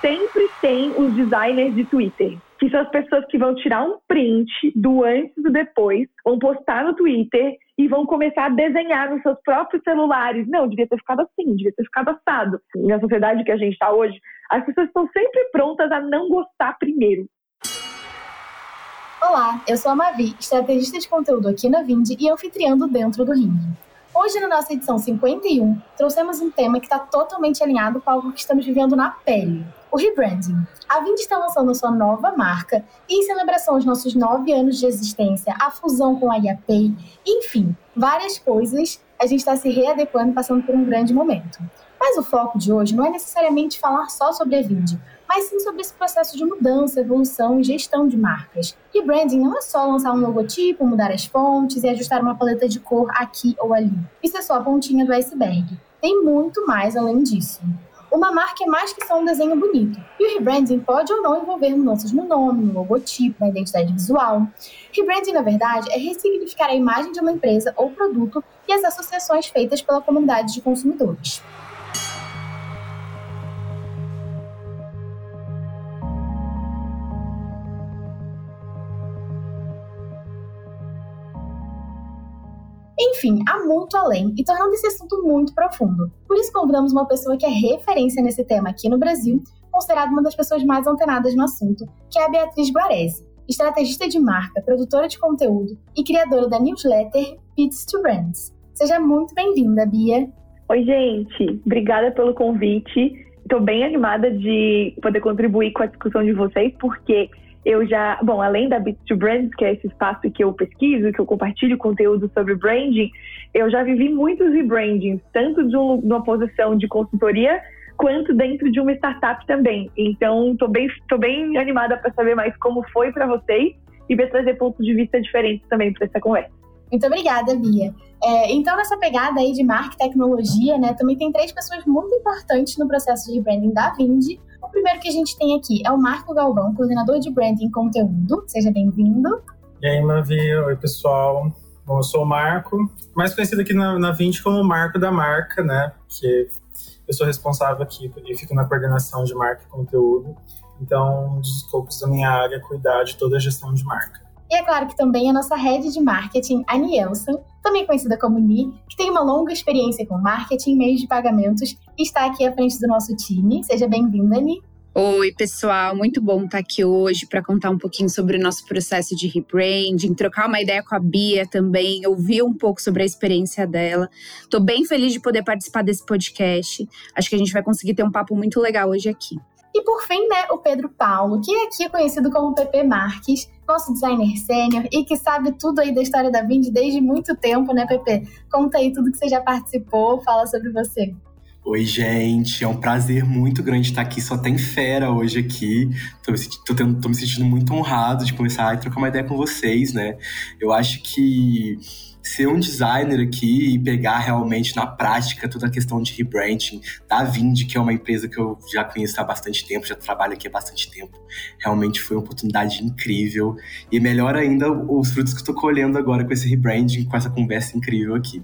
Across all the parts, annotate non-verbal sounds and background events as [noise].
sempre tem os designers de Twitter que são as pessoas que vão tirar um print do antes e do depois, vão postar no Twitter e vão começar a desenhar nos seus próprios celulares. Não, devia ter ficado assim, devia ter ficado assado. Na sociedade que a gente está hoje, as pessoas estão sempre prontas a não gostar primeiro. Olá, eu sou a Mavi, estrategista de conteúdo aqui na Vind e anfitriando Dentro do Ringue. Hoje, na nossa edição 51, trouxemos um tema que está totalmente alinhado com algo que estamos vivendo na pele: o rebranding. A Vind está lançando sua nova marca e, em celebração aos nossos nove anos de existência, a fusão com a IAPay, enfim, várias coisas, a gente está se readequando passando por um grande momento. Mas o foco de hoje não é necessariamente falar só sobre a Vind, mas sim sobre esse processo de mudança, evolução e gestão de marcas. E branding não é só lançar um logotipo, mudar as fontes e ajustar uma paleta de cor aqui ou ali. Isso é só a pontinha do iceberg. Tem muito mais além disso. Uma marca é mais que só um desenho bonito. E o rebranding pode ou não envolver mudanças no nome, no logotipo, na identidade visual. Rebranding, na verdade, é ressignificar a imagem de uma empresa ou produto e as associações feitas pela comunidade de consumidores. Enfim, há muito além e tornando esse assunto muito profundo. Por isso convidamos uma pessoa que é referência nesse tema aqui no Brasil, considerada uma das pessoas mais antenadas no assunto, que é a Beatriz Guarese, estrategista de marca, produtora de conteúdo e criadora da newsletter Pits to Brands. Seja muito bem-vinda, Bia. Oi, gente. Obrigada pelo convite. Estou bem animada de poder contribuir com a discussão de vocês, porque eu já, bom, além da Bits to Brands, que é esse espaço que eu pesquiso, que eu compartilho conteúdo sobre branding, eu já vivi muitos rebrandings, tanto de, uma posição de consultoria quanto dentro de uma startup também. Então, estou bem, tô bem animada para saber mais como foi para vocês e para trazer pontos de vista diferentes também para essa conversa. Muito obrigada, Bia. É, então, nessa pegada aí de marca e tecnologia, né, também tem três pessoas muito importantes no processo de branding da Vind. Primeiro que a gente tem aqui é o Marco Galvão, coordenador de branding e conteúdo. Seja bem-vindo. E aí, Mavi. Oi, pessoal. Bom, eu sou o Marco, mais conhecido aqui na, na Vind como Marco da Marca, né? Que eu sou responsável aqui e fico na coordenação de marca e conteúdo. Então, um dos escopos da minha área é cuidar de toda a gestão de marca. E é claro que também a nossa head de marketing, a Nielsen, também conhecida como Ni, que tem uma longa experiência com marketing meios de pagamentos, e está aqui à frente do nosso time. Seja bem-vinda, Ni. Oi, pessoal, muito bom estar aqui hoje para contar um pouquinho sobre o nosso processo de rebranding, trocar uma ideia com a Bia também, ouvir um pouco sobre a experiência dela. Estou bem feliz de poder participar desse podcast. Acho que a gente vai conseguir ter um papo muito legal hoje aqui. E por fim, né, o Pedro Paulo, que aqui é conhecido como PP Marques, nosso designer sênior e que sabe tudo aí da história da Vind desde muito tempo, né, PP? Conta aí tudo que você já participou, fala sobre você. Oi, gente, é um prazer muito grande estar aqui. Só tem fera hoje aqui. Tô, tô, tendo, tô me sentindo muito honrado de começar a trocar uma ideia com vocês, né? Eu acho que ser um designer aqui e pegar realmente na prática toda a questão de rebranding da Vind, que é uma empresa que eu já conheço há bastante tempo, já trabalho aqui há bastante tempo. Realmente foi uma oportunidade incrível. E melhor ainda os frutos que eu tô colhendo agora com esse rebranding, com essa conversa incrível aqui.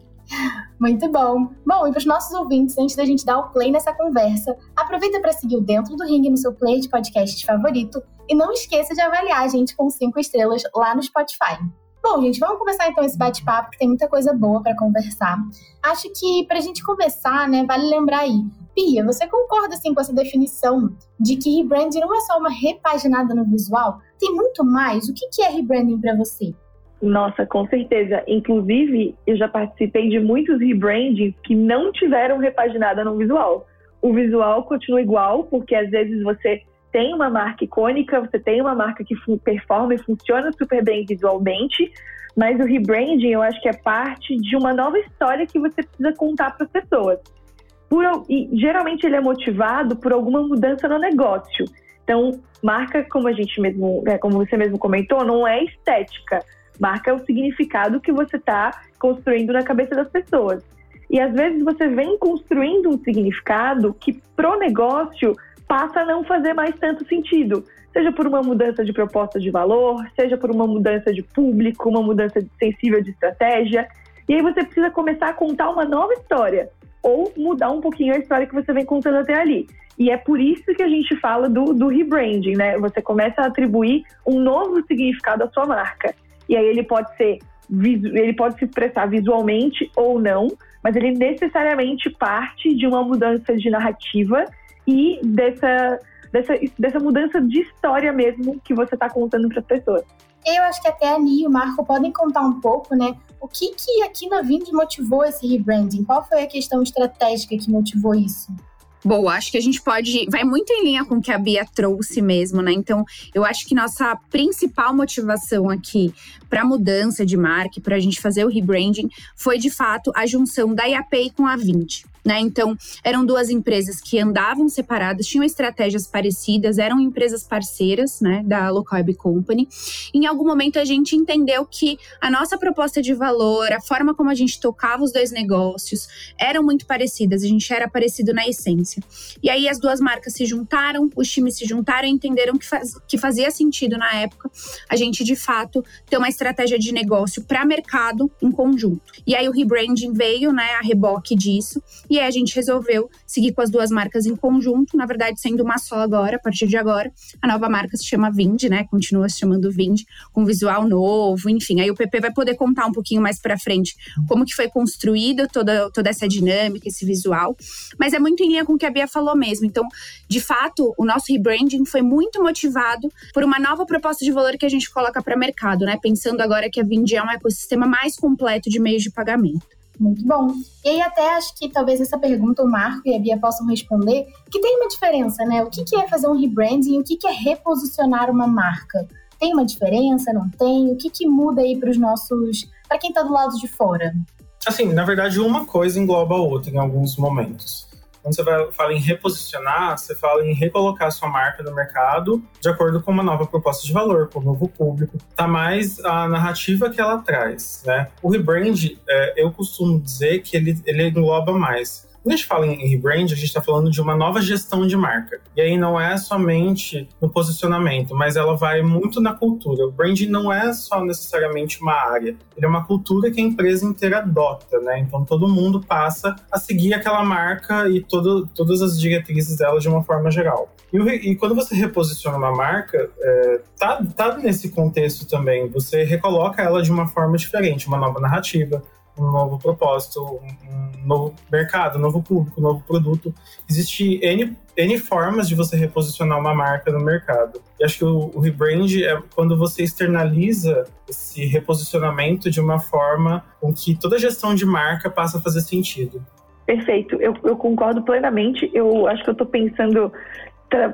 Muito bom. Bom, e para os nossos ouvintes, antes da gente dar o play nessa conversa, aproveita para seguir o Dentro do Ring no seu player de podcast favorito e não esqueça de avaliar a gente com cinco estrelas lá no Spotify. Bom, gente, vamos começar então esse bate-papo, que tem muita coisa boa para conversar. Acho que para a gente começar, né, vale lembrar aí. Pia, você concorda assim com essa definição de que rebranding não é só uma repaginada no visual? Tem muito mais. O que é rebranding para você? Nossa, com certeza. Inclusive, eu já participei de muitos rebrandings que não tiveram repaginada no visual. O visual continua igual, porque às vezes você tem uma marca icônica, você tem uma marca que performa e funciona super bem visualmente, mas o rebranding eu acho que é parte de uma nova história que você precisa contar para as pessoas. Por, e geralmente ele é motivado por alguma mudança no negócio. Então, marca, como a gente mesmo, é, como você mesmo comentou, não é estética. Marca é o significado que você está construindo na cabeça das pessoas. E às vezes você vem construindo um significado que pro negócio passa a não fazer mais tanto sentido. Seja por uma mudança de proposta de valor, seja por uma mudança de público, uma mudança sensível de estratégia. E aí você precisa começar a contar uma nova história ou mudar um pouquinho a história que você vem contando até ali. E é por isso que a gente fala do, do rebranding, né? Você começa a atribuir um novo significado à sua marca. E aí ele pode ser ele pode se expressar visualmente ou não, mas ele necessariamente parte de uma mudança de narrativa e dessa, dessa, dessa mudança de história mesmo que você está contando para as pessoas. Eu acho que até a Ni e o Marco podem contar um pouco, né? O que, que aqui na Vind motivou esse rebranding? Qual foi a questão estratégica que motivou isso? Boa, acho que a gente pode. Vai muito em linha com o que a Bia trouxe mesmo, né? Então, eu acho que nossa principal motivação aqui para mudança de marca, para a gente fazer o rebranding, foi de fato a junção da IAPay com a Vint. Né? Então, eram duas empresas que andavam separadas, tinham estratégias parecidas, eram empresas parceiras né, da Local Web Company. Em algum momento, a gente entendeu que a nossa proposta de valor, a forma como a gente tocava os dois negócios, eram muito parecidas, a gente era parecido na essência. E aí, as duas marcas se juntaram, os times se juntaram e entenderam que, faz, que fazia sentido na época a gente, de fato, ter uma estratégia de negócio para mercado em conjunto. E aí, o rebranding veio, né, a reboque disso. E aí a gente resolveu seguir com as duas marcas em conjunto, na verdade sendo uma só agora, a partir de agora. A nova marca se chama Vind, né? Continua se chamando Vind, com visual novo, enfim. Aí o PP vai poder contar um pouquinho mais para frente como que foi construído toda, toda essa dinâmica, esse visual. Mas é muito em linha com o que a Bia falou mesmo. Então, de fato, o nosso rebranding foi muito motivado por uma nova proposta de valor que a gente coloca para mercado, né? Pensando agora que a Vind é um ecossistema mais completo de meios de pagamento. Muito bom. E aí até acho que talvez essa pergunta o Marco e a Bia possam responder, que tem uma diferença, né? O que, é fazer um rebranding e o que, é reposicionar uma marca? Tem uma diferença? Não tem? O que, que muda aí para os nossos. para quem está do lado de fora? Assim, na verdade, uma coisa engloba a outra em alguns momentos. Quando você vai, fala em reposicionar, você fala em recolocar sua marca no mercado de acordo com uma nova proposta de valor, com um novo público. Tá mais a narrativa que ela traz, né? O rebrand, é, eu costumo dizer que ele, ele engloba mais quando a gente fala em rebrand, a gente está falando de uma nova gestão de marca. E aí não é somente no posicionamento, mas ela vai muito na cultura. O branding não é só necessariamente uma área, ele é uma cultura que a empresa inteira adota, né? Então todo mundo passa a seguir aquela marca e todo, todas as diretrizes dela de uma forma geral. E, e quando você reposiciona uma marca, é, tá, tá nesse contexto também. Você recoloca ela de uma forma diferente, uma nova narrativa, um novo propósito, um novo mercado, um novo público, um novo produto. Existe N, N formas de você reposicionar uma marca no mercado. E acho que o, o rebrand é quando você externaliza esse reposicionamento de uma forma com que toda gestão de marca passa a fazer sentido. Perfeito, eu, eu concordo plenamente. Eu acho que eu estou pensando,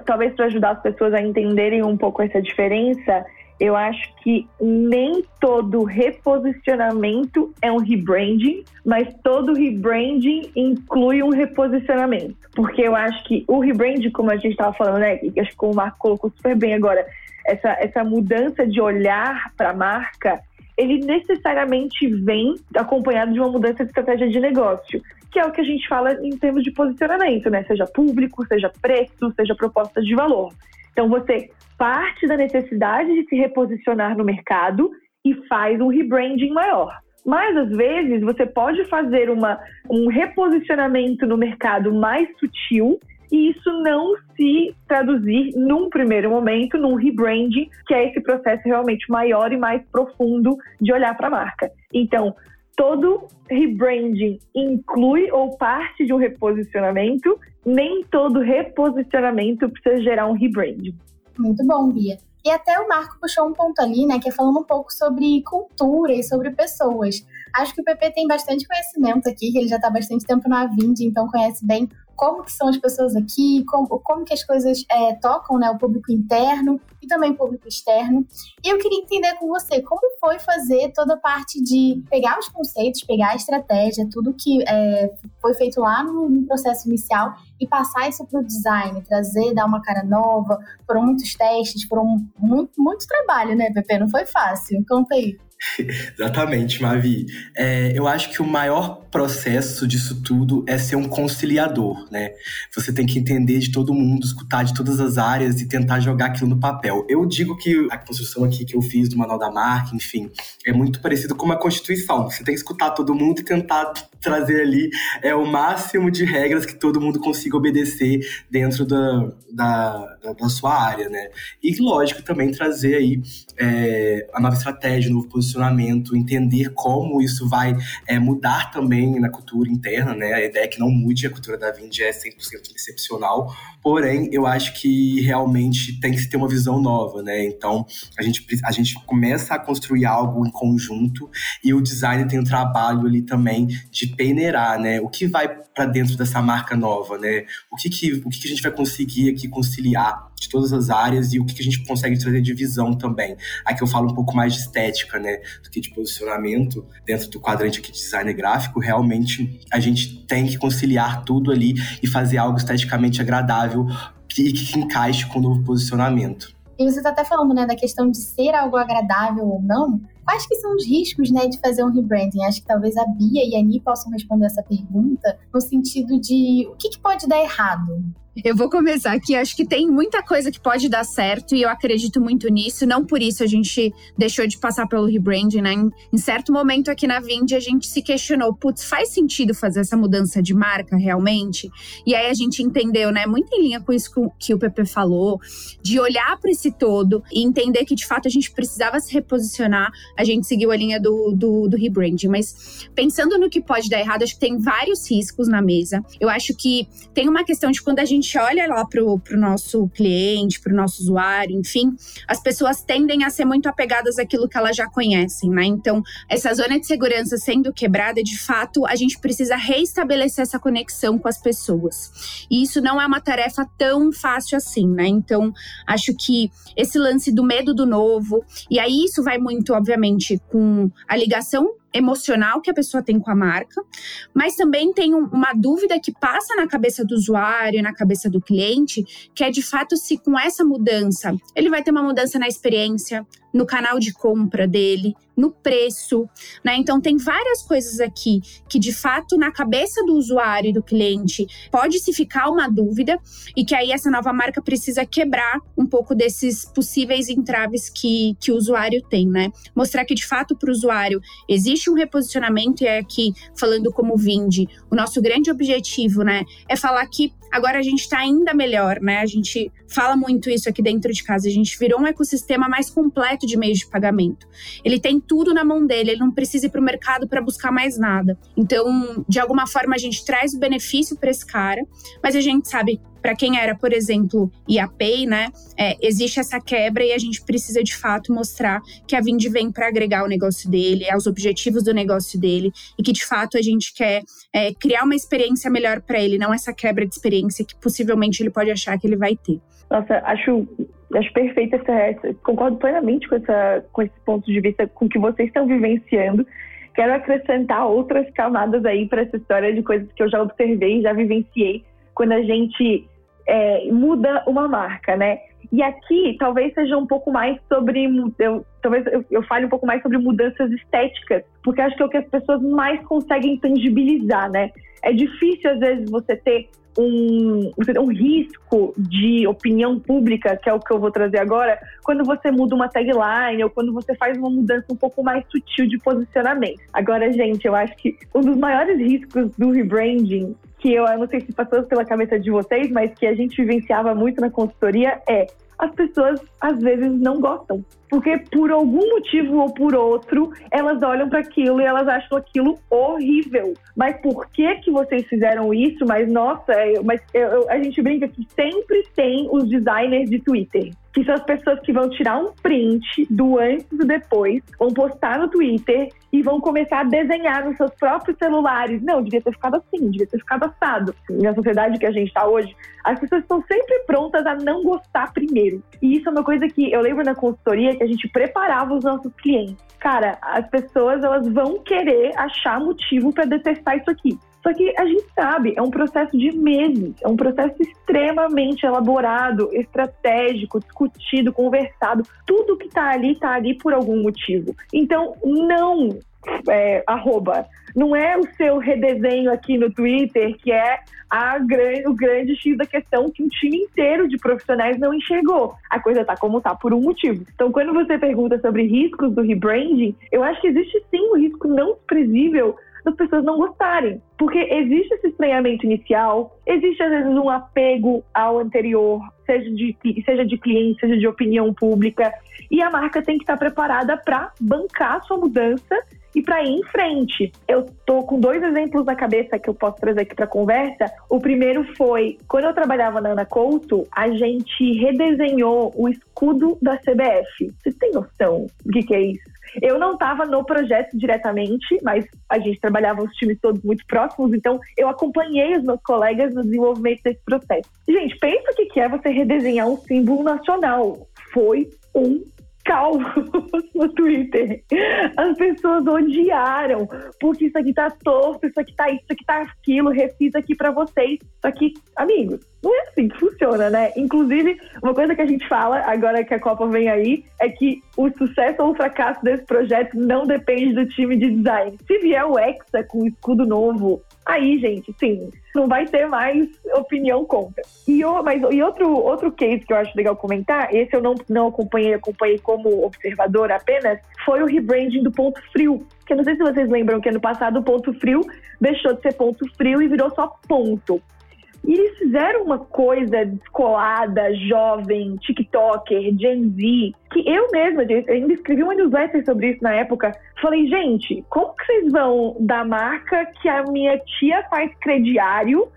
talvez para ajudar as pessoas a entenderem um pouco essa diferença, eu acho que nem todo reposicionamento é um rebranding, mas todo rebranding inclui um reposicionamento. Porque eu acho que o rebranding, como a gente estava falando, né, que acho que o Marco colocou super bem agora, essa, essa mudança de olhar para a marca, ele necessariamente vem acompanhado de uma mudança de estratégia de negócio, que é o que a gente fala em termos de posicionamento, né? Seja público, seja preço, seja proposta de valor. Então você parte da necessidade de se reposicionar no mercado e faz um rebranding maior. Mas às vezes você pode fazer uma, um reposicionamento no mercado mais sutil e isso não se traduzir num primeiro momento num rebranding, que é esse processo realmente maior e mais profundo de olhar para a marca. Então, todo rebranding inclui ou parte de um reposicionamento, nem todo reposicionamento precisa gerar um rebranding. Muito bom, Bia. E até o Marco puxou um ponto ali, né, que é falando um pouco sobre cultura e sobre pessoas. Acho que o PP tem bastante conhecimento aqui, que ele já está bastante tempo na Vind, então conhece bem como que são as pessoas aqui, como, como que as coisas é, tocam né, o público interno e também o público externo. E eu queria entender com você como foi fazer toda a parte de pegar os conceitos, pegar a estratégia, tudo que é, foi feito lá no, no, processo inicial e passar isso para o design, trazer, dar uma cara nova. Foram muitos testes, foram muito, muito trabalho, né, Pepe? Não foi fácil. Conta aí. [laughs] Exatamente, Mavi. É, eu acho que o maior processo disso tudo é ser um conciliador, né? Você tem que entender de todo mundo, escutar de todas as áreas e tentar jogar aquilo no papel. Eu digo que a construção aqui que eu fiz do Manual da Marca, enfim, é muito parecido com uma Constituição. Você tem que escutar todo mundo e tentar trazer ali é o máximo de regras que todo mundo consiga obedecer dentro da, da, da sua área, né? E lógico também trazer aí é, a nova estratégia, o novo posicionamento, entender como isso vai é, mudar também na cultura interna, né? A ideia é que não mude, a cultura da Vind é 100% excepcional, porém, eu acho que realmente tem que ter uma visão nova, né? Então, a gente, a gente começa a construir algo em conjunto e o design tem um trabalho ali também de peneirar, né? O que vai para dentro dessa marca nova, né? O que, que, o que, que a gente vai conseguir aqui conciliar de todas as áreas e o que, que a gente consegue trazer de visão também. Aqui eu falo um pouco mais de estética, né? Do que de posicionamento dentro do quadrante aqui de design gráfico. Realmente a gente tem que conciliar tudo ali e fazer algo esteticamente agradável e que, que encaixe com o novo posicionamento. E você está até falando, né, da questão de ser algo agradável ou não. Quais que são os riscos, né, de fazer um rebranding? Acho que talvez a Bia e a Ani possam responder essa pergunta no sentido de o que, que pode dar errado eu vou começar aqui. Acho que tem muita coisa que pode dar certo e eu acredito muito nisso. Não por isso a gente deixou de passar pelo rebranding, né? Em, certo momento aqui na Vind a gente se questionou: putz, faz sentido fazer essa mudança de marca realmente? E aí a gente entendeu, né? Muito em linha com isso que o PP falou, de olhar para esse todo e entender que de fato a gente precisava se reposicionar. A gente seguiu a linha do, do, do rebranding. Mas pensando no que pode dar errado, acho que tem vários riscos na mesa. Eu acho que tem uma questão de quando a gente gente olha lá para o nosso cliente, para o nosso usuário, enfim, as pessoas tendem a ser muito apegadas àquilo que elas já conhecem, né? Então, essa zona de segurança sendo quebrada, de fato, a gente precisa reestabelecer essa conexão com as pessoas. E isso não é uma tarefa tão fácil assim, né? Então, acho que esse lance do medo do novo, e aí isso vai muito, obviamente, com a ligação emocional que a pessoa tem com a marca, mas também tem uma dúvida que passa na cabeça do usuário, na cabeça do cliente, que é de fato se com essa mudança ele vai ter uma mudança na experiência, no canal de compra dele, no preço, né? Então tem várias coisas aqui que de fato na cabeça do usuário e do cliente pode se ficar uma dúvida e que aí essa nova marca precisa quebrar um pouco desses possíveis entraves que, que o usuário tem, né? Mostrar que de fato para o usuário existe um reposicionamento e é aqui falando como Vinde, o nosso grande objetivo, né, é falar que agora a gente está ainda melhor, né? A gente fala muito isso aqui dentro de casa, a gente virou um ecossistema mais completo de meios de pagamento. Ele tem tudo na mão dele, ele não precisa ir para o mercado para buscar mais nada. Então, de alguma forma, a gente traz o benefício para esse cara, mas a gente sabe para quem era, por exemplo, IAPay, né? É, existe essa quebra e a gente precisa de fato mostrar que a Vind vem para agregar o negócio dele, aos objetivos do negócio dele e que de fato a gente quer é, criar uma experiência melhor para ele, não essa quebra de experiência que possivelmente ele pode achar que ele vai ter. Nossa, acho acho perfeita essa, essa, concordo plenamente com, essa, com esse ponto de vista, com que vocês estão vivenciando. Quero acrescentar outras camadas aí para essa história de coisas que eu já observei, já vivenciei quando a gente é, muda uma marca, né? E aqui talvez seja um pouco mais sobre. Eu, talvez eu, eu, fale um pouco mais sobre mudanças estéticas, porque acho que é o que as pessoas mais conseguem tangibilizar, né? É difícil, às vezes, você ter um, um risco de opinião pública, que é o que eu vou trazer agora, quando você muda uma tagline ou quando você faz uma mudança um pouco mais sutil de posicionamento. Agora, gente, eu acho que um dos maiores riscos do rebranding que eu não sei se passou pela cabeça de vocês, mas que a gente vivenciava muito na consultoria é as pessoas às vezes não gostam. Porque por algum motivo ou por outro, elas olham para aquilo e elas acham aquilo horrível. Mas por que que vocês fizeram isso? Mas nossa, mas eu, eu, a gente brinca que sempre tem os designers de Twitter que são as pessoas que vão tirar um print do antes e do depois, vão postar no Twitter e vão começar a desenhar nos seus próprios celulares. Não, devia ter ficado assim, devia ter ficado assado. Na sociedade que a gente está hoje, as pessoas estão sempre prontas a não gostar primeiro. E isso é uma coisa que eu lembro na consultoria que a gente preparava os nossos clientes. Cara, as pessoas elas vão querer achar motivo para detestar isso aqui. Só que a gente sabe, é um processo de meses, é um processo extremamente elaborado, estratégico, discutido, conversado. Tudo que está ali, está ali por algum motivo. Então, não é, arroba. Não é o seu redesenho aqui no Twitter, que é a grande, o grande X da questão que um time inteiro de profissionais não enxergou. A coisa tá como tá por um motivo. Então, quando você pergunta sobre riscos do rebranding, eu acho que existe sim um risco não desprezível das pessoas não gostarem. Porque existe esse estranhamento inicial, existe às vezes um apego ao anterior, seja de, seja de cliente, seja de opinião pública, e a marca tem que estar preparada para bancar sua mudança e para ir em frente. Eu tô com dois exemplos na cabeça que eu posso trazer aqui para conversa. O primeiro foi quando eu trabalhava na Ana Couto, a gente redesenhou o escudo da CBF. Você tem noção do que, que é isso? Eu não estava no projeto diretamente, mas a gente trabalhava os times todos muito próximos, então eu acompanhei os meus colegas no desenvolvimento desse processo. Gente, pensa o que é você redesenhar um símbolo nacional. Foi um caos [laughs] no Twitter. As pessoas odiaram, porque isso aqui tá torto, isso aqui tá isso, isso aqui tá aquilo, refiz aqui para vocês. Só que, amigos, não é assim que funciona, né? Inclusive, uma coisa que a gente fala, agora que a Copa vem aí, é que o sucesso ou o fracasso desse projeto não depende do time de design. Se vier o Hexa com escudo novo, aí, gente, sim, não vai ter mais opinião contra. E, mas, e outro, outro case que eu acho legal comentar, esse eu não, não acompanhei, acompanhei como observador apenas, foi o rebranding do Ponto Frio. Que eu não sei se vocês lembram que ano passado o Ponto Frio deixou de ser Ponto Frio e virou só Ponto. E eles fizeram uma coisa descolada, jovem, TikToker, Gen Z, que eu mesma ainda escrevi uma newsletter sobre isso na época. Falei, gente, como que vocês vão da marca que a minha tia faz crediário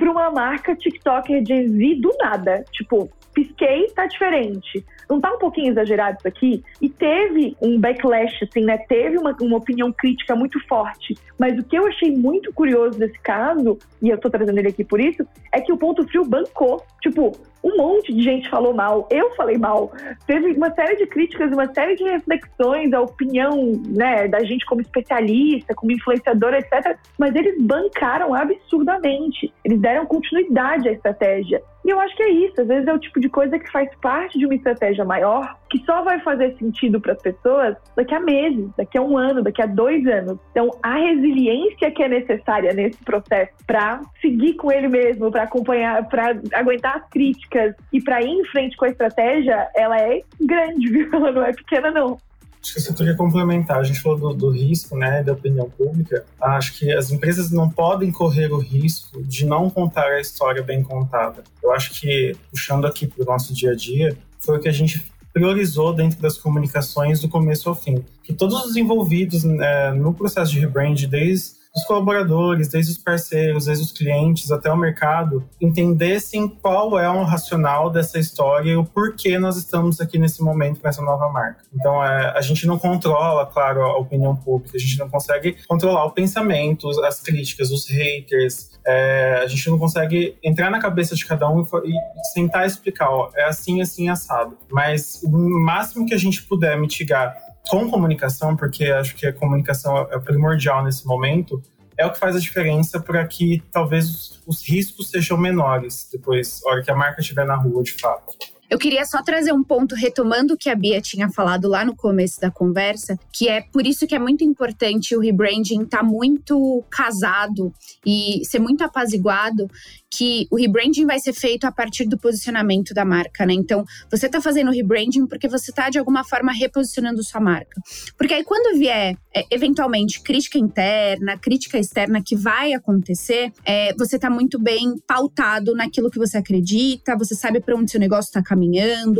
para uma marca TikToker Gen Z do nada? Tipo, pisquei, tá diferente. Não tá um pouquinho exagerado isso aqui? E teve um backlash, assim, né? Teve uma, uma opinião crítica muito forte. Mas o que eu achei muito curioso desse caso, e eu tô trazendo ele aqui por isso, é que o Ponto Frio bancou. Tipo, um monte de gente falou mal, eu falei mal. Teve uma série de críticas, uma série de reflexões, a opinião né, da gente como especialista, como influenciadora, etc. Mas eles bancaram absurdamente. Eles deram continuidade à estratégia. E eu acho que é isso. Às vezes é o tipo de coisa que faz parte de uma estratégia maior, que só vai fazer sentido para as pessoas daqui a meses, daqui a um ano, daqui a dois anos. Então, a resiliência que é necessária nesse processo para seguir com ele mesmo, para acompanhar, para aguentar as críticas e para ir em frente com a estratégia, ela é grande, viu? [laughs] Ela não é pequena, não. Acho que você queria complementar. A gente falou do, do, risco, né, da opinião pública. Acho que as empresas não podem correr o risco de não contar a história bem contada. Eu acho que, puxando aqui para o nosso dia a dia, foi o que a gente priorizou dentro das comunicações do começo ao fim. Que todos os envolvidos né, no processo de rebrand, desde os colaboradores, desde os parceiros, desde os clientes até o mercado, entendessem qual é o racional dessa história e o porquê nós estamos aqui nesse momento com essa nova marca. Então, é, a gente não controla, claro, a opinião pública, a gente não consegue controlar o pensamento, as críticas, os haters, é, a gente não consegue entrar na cabeça de cada um e, e tentar explicar, ó, é assim, assim, assado. Mas o máximo que a gente puder mitigar com comunicação, porque acho que a comunicação é primordial nesse momento, é o que faz a diferença para que talvez os, os, riscos sejam menores depois, a hora que a marca estiver na rua de fato. Eu queria só trazer um ponto retomando o que a Bia tinha falado lá no começo da conversa, que é por isso que é muito importante o rebranding estar tá muito casado e ser muito apaziguado que o rebranding vai ser feito a partir do posicionamento da marca, né? Então, você tá fazendo o rebranding porque você tá de alguma forma reposicionando sua marca. Porque aí quando vier é, eventualmente crítica interna, crítica externa que vai acontecer, é, você tá muito bem pautado naquilo que você acredita, você sabe para onde seu negócio está caminhando,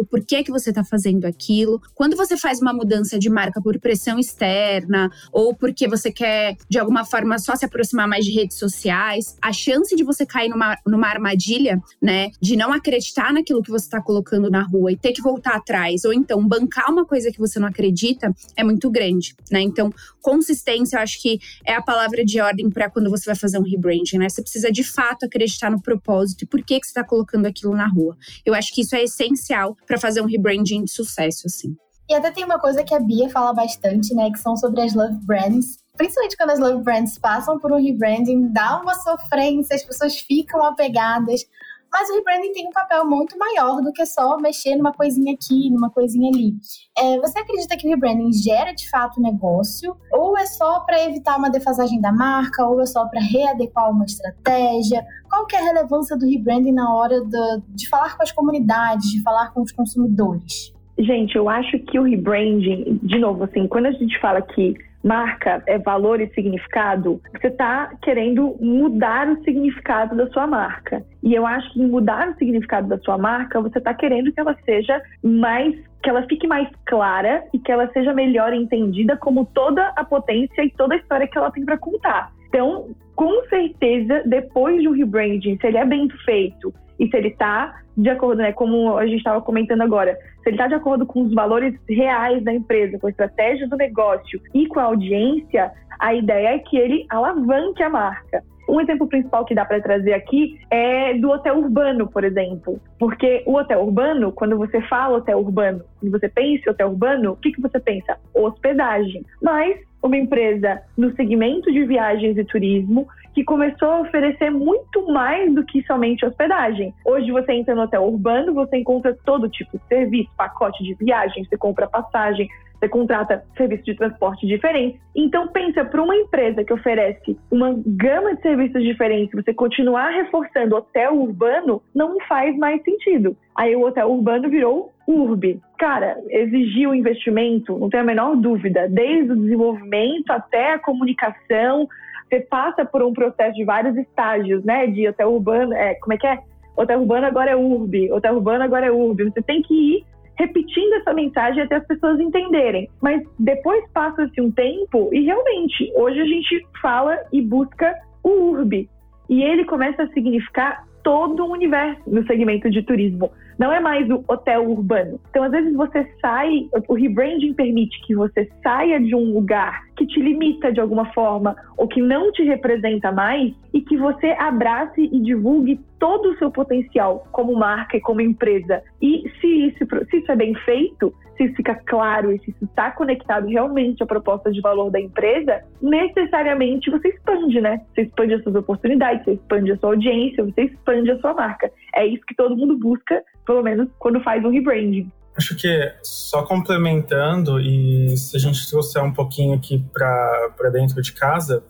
por que que você tá fazendo aquilo. Quando você faz uma mudança de marca por pressão externa ou porque você quer de alguma forma só se aproximar mais de redes sociais, a chance de você cair numa numa armadilha, né, de não acreditar naquilo que você está colocando na rua e ter que voltar atrás, ou então bancar uma coisa que você não acredita, é muito grande, né? Então, consistência, eu acho que é a palavra de ordem para quando você vai fazer um rebranding, né? Você precisa de fato acreditar no propósito e por que, que você está colocando aquilo na rua. Eu acho que isso é essencial para fazer um rebranding de sucesso, assim. E até tem uma coisa que a Bia fala bastante, né, que são sobre as love brands, principalmente quando as love brands passam por um rebranding, dá uma sofrência, as pessoas ficam apegadas. Mas o rebranding tem um papel muito maior do que só mexer numa coisinha aqui, numa coisinha ali. É, você acredita que o rebranding gera de fato negócio? Ou é só para evitar uma defasagem da marca? Ou é só para readequar uma estratégia? Qual que é a relevância do rebranding na hora de, de falar com as comunidades, de falar com os consumidores? Gente, eu acho que o rebranding, de novo, assim, quando a gente fala que marca é valor e significado, você está querendo mudar o significado da sua marca. E eu acho que mudar o significado da sua marca, você está querendo que ela seja mais, que ela fique mais clara e que ela seja melhor entendida como toda a potência e toda a história que ela tem para contar. Então, com certeza, depois de um rebranding, se ele é bem feito e se ele está de acordo, né, como a gente estava comentando agora, se ele está de acordo com os valores reais da empresa, com a estratégia do negócio e com a audiência, a ideia é que ele alavanque a marca. Um exemplo principal que dá para trazer aqui é do hotel urbano, por exemplo. Porque o hotel urbano, quando você fala hotel urbano, quando você pensa em hotel urbano, o que, que você pensa? Hospedagem. Mas uma empresa no segmento de viagens e turismo que começou a oferecer muito mais do que somente hospedagem. Hoje você entra no hotel urbano, você encontra todo tipo de serviço, pacote de viagem, você compra passagem, você contrata serviços de transporte diferentes. Então pensa para uma empresa que oferece uma gama de serviços diferentes, você continuar reforçando hotel urbano não faz mais sentido. Aí o hotel urbano virou URB. Cara, exigiu investimento, não tenho a menor dúvida, desde o desenvolvimento até a comunicação, você passa por um processo de vários estágios, né? De hotel urbano, é, como é que é? Hotel urbano agora é URB, hotel urbano agora é URB. Você tem que ir repetindo essa mensagem até as pessoas entenderem. Mas depois passa-se um tempo e realmente, hoje a gente fala e busca o URB. E ele começa a significar todo o universo no segmento de turismo. Não é mais o hotel urbano. Então, às vezes, você sai, o rebranding permite que você saia de um lugar que te limita de alguma forma ou que não te representa mais e que você abrace e divulgue todo o seu potencial como marca e como empresa. E se isso, se isso é bem feito, se isso fica claro e se isso está conectado realmente à proposta de valor da empresa, necessariamente você expande, né? Você expande as suas oportunidades, você expande a sua audiência, você expande a sua marca. É isso que todo mundo busca, pelo menos quando faz um rebranding. Acho que só complementando, e se a gente trouxer um pouquinho aqui para dentro de casa,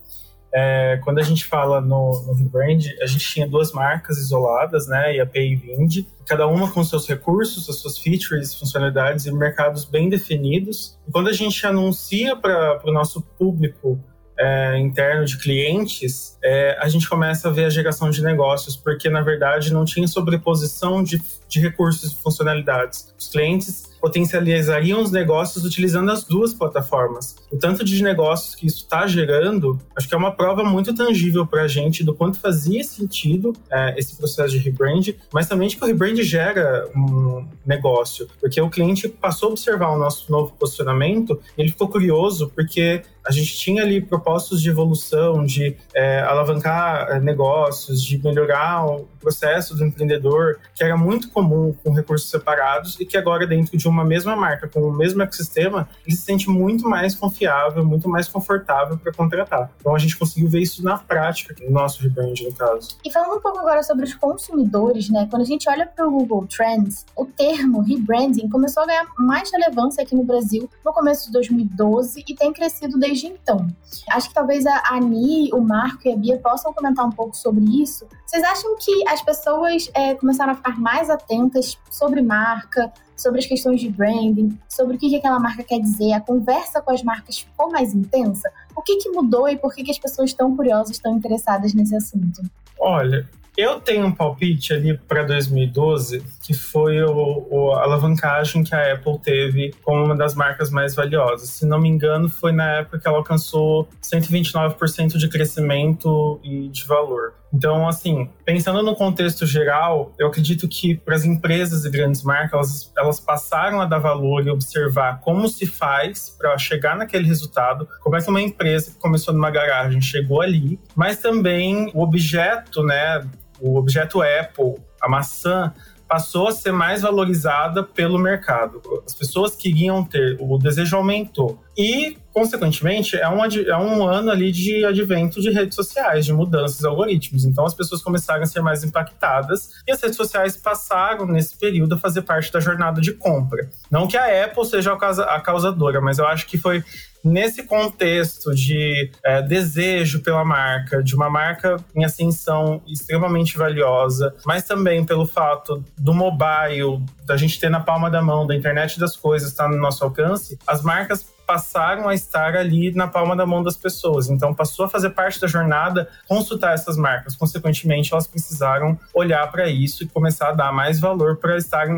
é, quando a gente fala no, no rebrand, a gente tinha duas marcas isoladas, né, IAP e Vind, cada uma com seus recursos, as suas features, funcionalidades e mercados bem definidos. E quando a gente anuncia para o nosso público é, interno de clientes, é, a gente começa a ver a geração de negócios, porque na verdade não tinha sobreposição de, de recursos e funcionalidades. Os clientes potencializariam os negócios utilizando as duas plataformas. O tanto de negócios que isso está gerando, acho que é uma prova muito tangível para a gente do quanto fazia sentido é, esse processo de rebrand, mas também de que o rebrand gera um negócio, porque o cliente passou a observar o nosso novo posicionamento, ele ficou curioso porque a gente tinha ali propósitos de evolução, de é, alavancar é, negócios, de melhorar o processo do empreendedor, que era muito comum com recursos separados e que agora dentro de uma mesma marca, com o mesmo ecossistema, ele se sente muito mais confiável, muito mais confortável para contratar. Então a gente conseguiu ver isso na prática, no nosso rebrand, no caso. E falando um pouco agora sobre os consumidores, né? Quando a gente olha para o Google Trends, o termo rebranding começou a ganhar mais relevância aqui no Brasil no começo de 2012 e tem crescido desde então. Acho que talvez a Ani, o Marco e a Bia possam comentar um pouco sobre isso. Vocês acham que as pessoas é, começaram a ficar mais atentas sobre marca, sobre as questões de branding, sobre o que, que aquela marca quer dizer, a conversa com as marcas ficou mais intensa? O que, que mudou e por que, que as pessoas estão curiosas, estão interessadas nesse assunto? Olha, eu tenho um palpite ali para 2012, que foi o, o, a alavancagem que a Apple teve como uma das marcas mais valiosas. Se não me engano, foi na época que ela alcançou 129% de crescimento e de valor. Então, assim, pensando no contexto geral, eu acredito que para as empresas e grandes marcas, elas, elas passaram a dar valor e observar como se faz para chegar naquele resultado. Que uma empresa que começou numa garagem chegou ali, mas também o objeto, né, o objeto Apple, a maçã, passou a ser mais valorizada pelo mercado. As pessoas queriam ter, o desejo aumentou. E consequentemente, é um, é um ano ali de advento de redes sociais, de mudanças algoritmos. Então, as pessoas começaram a ser mais impactadas e as redes sociais passaram, nesse período, a fazer parte da jornada de compra. Não que a Apple seja a, causa, a causadora, mas eu acho que foi nesse contexto de é, desejo pela marca, de uma marca em ascensão extremamente valiosa, mas também pelo fato do mobile, da gente ter na palma da mão, da internet das coisas estar tá no nosso alcance, as marcas passaram a estar ali na palma da mão das pessoas. Então, passou a fazer parte da jornada consultar essas marcas. Consequentemente, elas precisaram olhar para isso e começar a dar mais valor para estar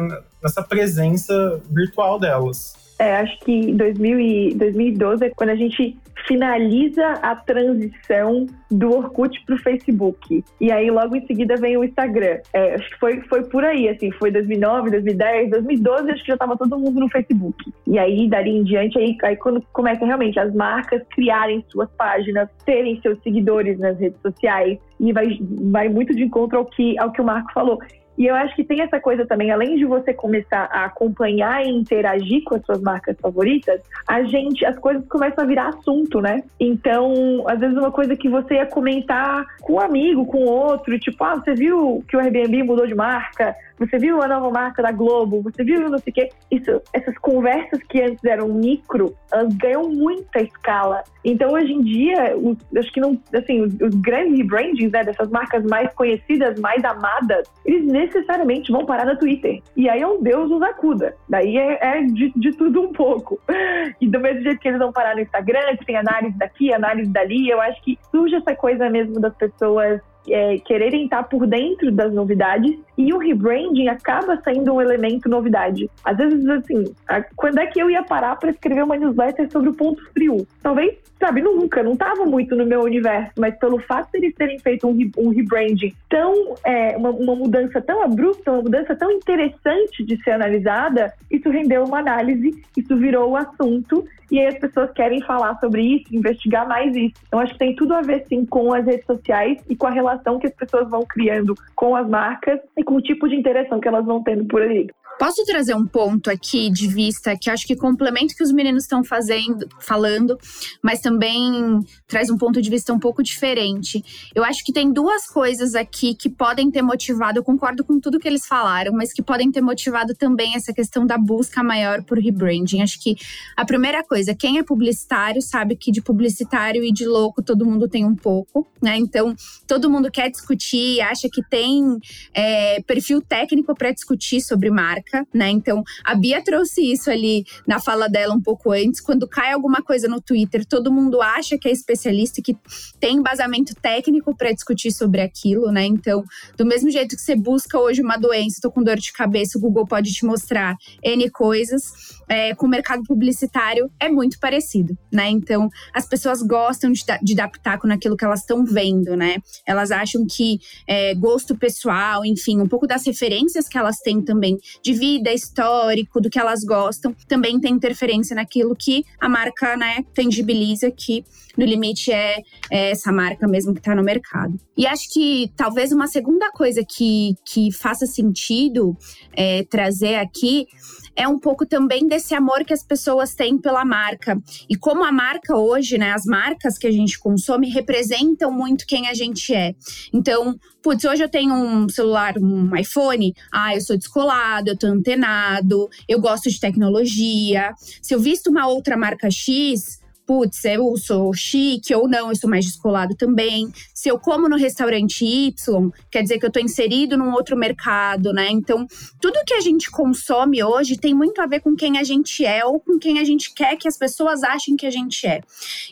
nessa presença virtual delas. É, acho que em 2012 é quando a gente finaliza a transição do Orkut para o Facebook. E aí, logo em seguida, vem o Instagram. É, acho que foi, foi por aí, assim, foi 2009, 2010, 2012, acho que já estava todo mundo no Facebook. E aí, dali em diante, aí, aí quando começa realmente as marcas criarem suas páginas, terem seus seguidores nas redes sociais, e vai, vai muito de encontro ao que, ao que o Marco falou. E eu acho que tem essa coisa também, além de você começar a acompanhar e interagir com as suas marcas favoritas, a gente, as coisas começam a virar assunto, né? Então, às vezes uma coisa que você ia comentar com um amigo, com outro, tipo, ah, você viu que o Airbnb mudou de marca? Você viu a nova marca da Globo? Você viu não sei o quê? Isso, essas conversas que antes eram micro, elas ganham muita escala. Então, hoje em dia, os, acho que não, assim, os, os grandes rebrandings, né, dessas marcas mais conhecidas, mais amadas, eles necessariamente vão parar no Twitter. E aí é um Deus os acuda. Daí é, é de, de, tudo um pouco. [laughs] E do mesmo jeito que eles vão parar no Instagram, que tem análise daqui, análise dali, eu acho que surge essa coisa mesmo das pessoas é, quererem estar por dentro das novidades e o rebranding acaba sendo um elemento novidade. Às vezes, assim, a, quando é que eu ia parar para escrever uma newsletter sobre o ponto frio? Talvez, sabe, nunca, não estava muito no meu universo, mas pelo fato de eles terem feito um, um rebranding tão, é, uma, uma mudança tão abrupta, uma mudança tão interessante de ser analisada, isso rendeu uma análise, isso virou o assunto e aí as pessoas querem falar sobre isso, investigar mais isso. Então acho que tem tudo a ver sim com as redes sociais e com a relação que as pessoas vão criando com as marcas e com o tipo de interação que elas vão tendo por aí. Posso trazer um ponto aqui de vista que acho que complementa o que os meninos estão fazendo, falando, mas também traz um ponto de vista um pouco diferente. Eu acho que tem duas coisas aqui que podem ter motivado, eu concordo com tudo que eles falaram, mas que podem ter motivado também essa questão da busca maior por rebranding. Acho que a primeira coisa, quem é publicitário sabe que de publicitário e de louco todo mundo tem um pouco, né? Então, todo mundo quer discutir, acha que tem é, perfil técnico para discutir sobre marca marca, né? Então, a Bia trouxe isso ali na fala dela um pouco antes. Quando cai alguma coisa no Twitter, todo mundo acha que é especialista e que tem embasamento técnico para discutir sobre aquilo, né? Então, do mesmo jeito que você busca hoje uma doença, estou com dor de cabeça, o Google pode te mostrar N coisas. É, com o mercado publicitário é muito parecido, né? Então, as pessoas gostam de, de dar pitaco naquilo que elas estão vendo, né? Elas acham que é, gosto pessoal, enfim, um pouco das referências que elas têm também de vida, histórico, do que elas gostam, também tem interferência naquilo que a marca, né, tangibiliza que no limite é, é essa marca mesmo que está no mercado. E acho que talvez uma segunda coisa que, que faça sentido é, trazer aqui é um pouco também desse amor que as pessoas têm pela marca. E como a marca hoje, né, as marcas que a gente consome representam muito quem a gente é. Então, putz, hoje eu tenho um celular, um iPhone, ah, eu sou descolado, eu tô antenado, eu gosto de tecnologia. Se eu visto uma outra marca X, putz, eu sou chique ou não, eu sou mais descolado também. Se eu como no restaurante Y, quer dizer que eu estou inserido num outro mercado, né? Então, tudo que a gente consome hoje tem muito a ver com quem a gente é ou com quem a gente quer que as pessoas achem que a gente é.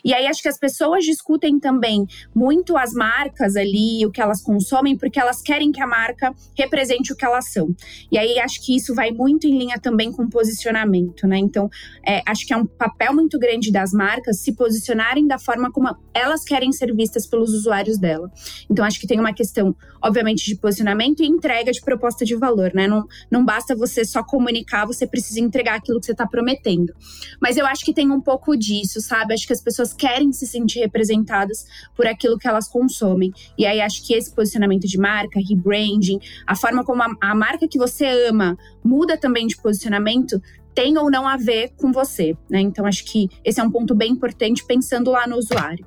E aí acho que as pessoas discutem também muito as marcas ali, o que elas consomem, porque elas querem que a marca represente o que elas são. E aí acho que isso vai muito em linha também com posicionamento, né? Então, é, acho que é um papel muito grande das marcas marcas se posicionarem da forma como elas querem ser vistas pelos usuários dela. Então, acho que tem uma questão, obviamente, de posicionamento e entrega de proposta de valor, né? Não, não basta você só comunicar, você precisa entregar aquilo que você está prometendo. Mas eu acho que tem um pouco disso, sabe? Acho que as pessoas querem se sentir representadas por aquilo que elas consomem. E aí acho que esse posicionamento de marca, rebranding, a forma como a, a marca que você ama muda também de posicionamento, tem ou não a ver com você, né? Então acho que esse é um ponto bem importante pensando lá no usuário.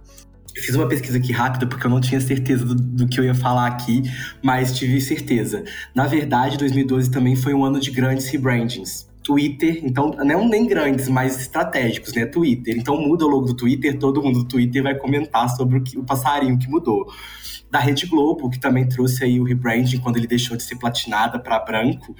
Fiz uma pesquisa aqui rápida porque eu não tinha certeza do, do, que eu ia falar aqui, mas tive certeza. Na verdade, 2012 também foi um ano de grandes rebrandings. Twitter, então, não nem grandes, mas estratégicos, né? Twitter. Então muda o logo do Twitter, todo mundo do Twitter vai comentar sobre o, que, o passarinho que mudou. Da Rede Globo, que também trouxe aí o rebranding quando ele deixou de ser platinada para branco,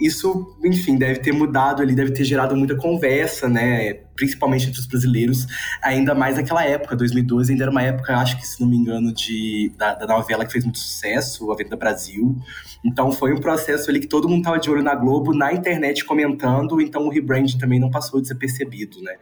isso, enfim, deve ter mudado ali, deve ter gerado muita conversa, né? Principalmente entre os brasileiros, ainda mais naquela época, 2012 ainda era uma época, acho que se não me engano, de, da, da novela que fez muito sucesso, A Venda Brasil. Então foi um processo ali que todo mundo tava de olho na Globo, na internet comentando, então o rebranding também não passou de ser percebido, né?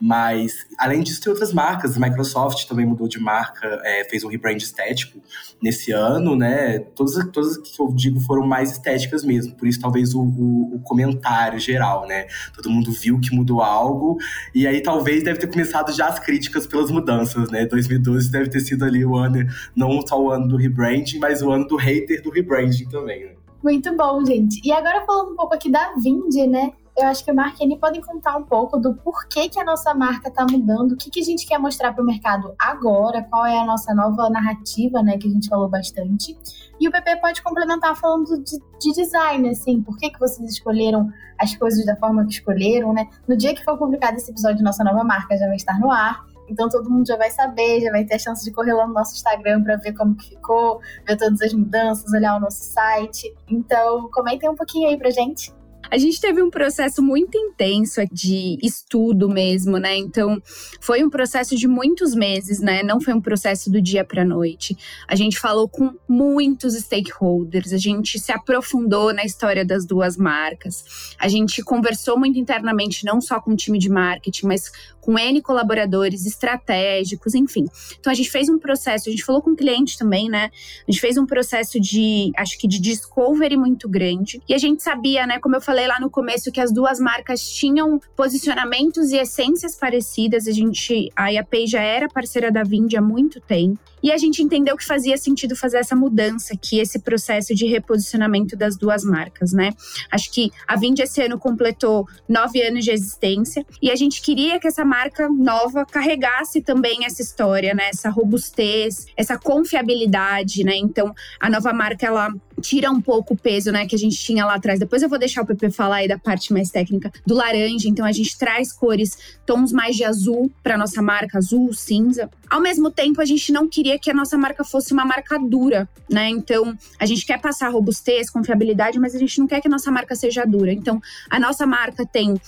Mas, além disso, tem outras marcas, a Microsoft também mudou de marca, é, fez um rebrand estético nesse ano, né? Todas, todas que eu digo foram mais estéticas mesmo, por isso talvez o, o, o comentário geral, né? Todo mundo viu que mudou algo, e aí talvez deve ter começado já as críticas pelas mudanças, né? 2012 deve ter sido ali o ano, não só o ano do rebranding, mas o ano do hater do rebranding também, né? Muito bom, gente. E agora falando um pouco aqui da Vind, né? Eu acho que a Marca e podem contar um pouco do porquê que a nossa marca está mudando, o que, que a gente quer mostrar para o mercado agora, qual é a nossa nova narrativa, né, que a gente falou bastante. E o PP pode complementar falando de, de design, assim, por que, que vocês escolheram as coisas da forma que escolheram, né? No dia que for publicado esse episódio, nossa nova marca já vai estar no ar. Então todo mundo já vai saber, já vai ter a chance de correr lá no nosso Instagram para ver como que ficou, ver todas as mudanças, olhar o nosso site. Então, comentem um pouquinho aí pra gente. A gente teve um processo muito intenso de estudo mesmo, né? Então, foi um processo de muitos meses, né? Não foi um processo do dia para noite. A gente falou com muitos stakeholders, a gente se aprofundou na história das duas marcas. A gente conversou muito internamente, não só com o time de marketing, mas com N colaboradores estratégicos, enfim. Então a gente fez um processo, a gente falou com o cliente também, né? A gente fez um processo de, acho que de discovery muito grande. E a gente sabia, né, como eu falei lá no começo, que as duas marcas tinham posicionamentos e essências parecidas. A gente, a IAPay já era parceira da Vind há muito tempo. E a gente entendeu que fazia sentido fazer essa mudança aqui, esse processo de reposicionamento das duas marcas, né? Acho que a Vind esse ano completou nove anos de existência e a gente queria que essa marca nova carregasse também essa história, né? Essa robustez, essa confiabilidade, né? Então, a nova marca ela tira um pouco o peso, né, que a gente tinha lá atrás. Depois eu vou deixar o PP falar aí da parte mais técnica do laranja. Então a gente traz cores, tons mais de azul para nossa marca, azul, cinza. Ao mesmo tempo, a gente não queria que a nossa marca fosse uma marca dura, né? Então a gente quer passar robustez, confiabilidade, mas a gente não quer que a nossa marca seja dura. Então a nossa marca tem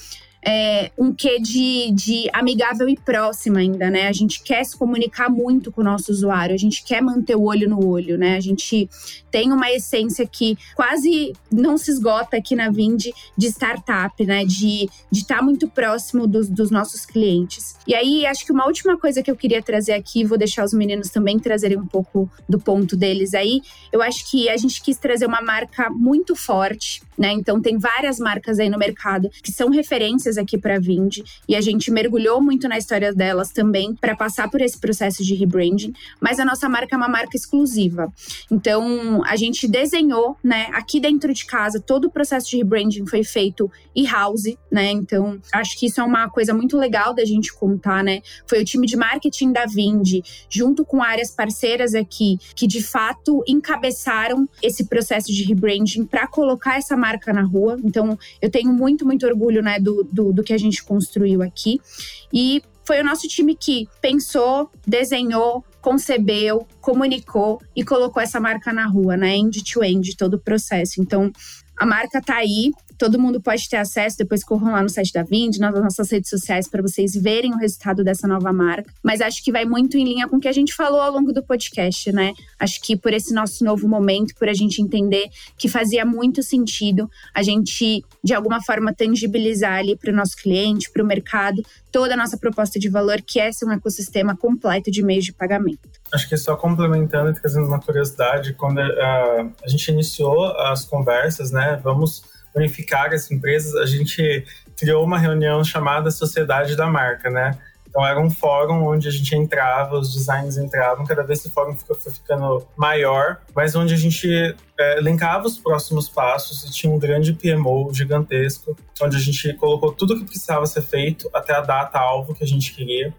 é, um quê de, de amigável e próxima ainda, né? A gente quer se comunicar muito com o nosso usuário, a gente quer manter o olho no olho, né? A gente tem uma essência que quase não se esgota aqui na Vind de startup, né? De estar tá muito próximo dos, dos nossos clientes. E aí, acho que uma última coisa que eu queria trazer aqui, vou deixar os meninos também trazerem um pouco do ponto deles aí. Eu acho que a gente quis trazer uma marca muito forte, né? Então, tem várias marcas aí no mercado que são referências aqui para a Vind e a gente mergulhou muito na história delas também para passar por esse processo de rebranding, mas a nossa marca é uma marca exclusiva. Então, a gente desenhou, né, aqui dentro de casa, todo o processo de rebranding foi feito e-house, né? Então, acho que isso é uma coisa muito legal da gente contar, né? Foi o time de marketing da Vind, junto com áreas parceiras aqui, que de fato encabeçaram esse processo de rebranding para colocar essa marca na rua. Então, eu tenho muito, muito orgulho, né, do, do, do que a gente construiu aqui. E foi o nosso time que pensou, desenhou, concebeu, comunicou e colocou essa marca na rua, né? End-to-end, todo o processo. Então, a marca tá aí, todo mundo pode ter acesso, depois corram lá no site da Vind, nas nossas redes sociais, para vocês verem o resultado dessa nova marca. Mas acho que vai muito em linha com o que a gente falou ao longo do podcast, né? Acho que por esse nosso novo momento, por a gente entender que fazia muito sentido a gente, de alguma forma, tangibilizar ali para o nosso cliente, para o mercado, toda a nossa proposta de valor, que é ser um ecossistema completo de meios de pagamento. Acho que só complementando e trazendo uma curiosidade, quando a, a, a gente iniciou as conversas, né, vamos unificar as empresas, a gente criou uma reunião chamada Sociedade da Marca, né? Então era um fórum onde a gente entrava, os designers entravam, cada vez esse fórum foi ficando maior, mas onde a gente é, linkava os próximos passos e tinha um grande PMO gigantesco, onde a gente colocou tudo o que precisava ser feito até a data-alvo que a gente queria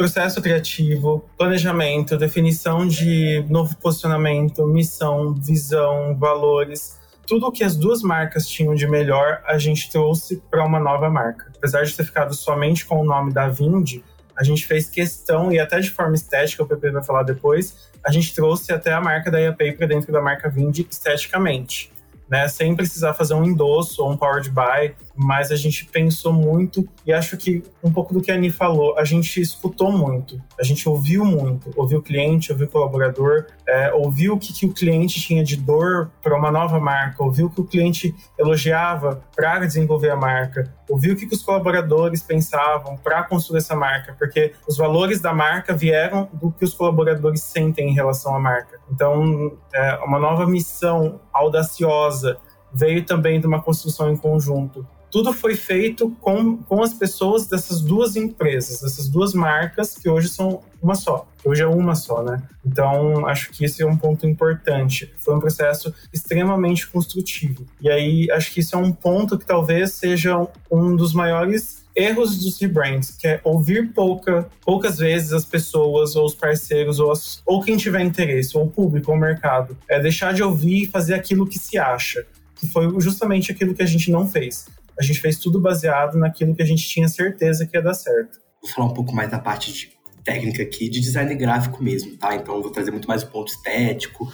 processo criativo, planejamento, definição de novo posicionamento, missão, visão, valores. Tudo o que as duas marcas tinham de melhor, a gente trouxe para uma nova marca. Apesar de ter ficado somente com o nome da Vind, a gente fez questão, e até de forma estética, o PP vai falar depois, a gente trouxe até a marca da IAPay para dentro da marca Vind esteticamente né? Sem precisar fazer um endosso ou um powered by, mas a gente pensou muito e acho que um pouco do que a Ani falou, a gente escutou muito, a gente ouviu muito, ouviu o cliente, ouviu o colaborador, é, ouviu o que, que o cliente tinha de dor para uma nova marca, ouviu o que o cliente elogiava para desenvolver a marca, ouviu o que, que os colaboradores pensavam para construir essa marca, porque os valores da marca vieram do que os colaboradores sentem em relação à marca. Então, é, uma nova missão audaciosa veio também de uma construção em conjunto. Tudo foi feito com, com as pessoas dessas duas empresas, dessas duas marcas que hoje são uma só. Hoje é uma só, né? Então, acho que esse é um ponto importante. Foi um processo extremamente construtivo. E aí, acho que isso é um ponto que talvez seja um dos maiores erros dos rebrands, que é ouvir pouca, poucas vezes as pessoas ou os parceiros ou, as, ou quem tiver interesse, ou o público, ou o mercado. É deixar de ouvir e fazer aquilo que se acha, que foi justamente aquilo que a gente não fez. A gente fez tudo baseado naquilo que a gente tinha certeza que ia dar certo. Vou falar um pouco mais da parte de técnica aqui, de design gráfico mesmo, tá? Então eu vou trazer muito mais o ponto estético,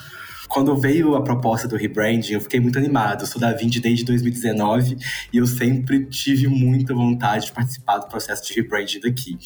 quando veio a proposta do rebranding, eu fiquei muito animado. Eu sou da Vind desde 2019 e eu sempre tive muita vontade de participar do processo de rebranding daqui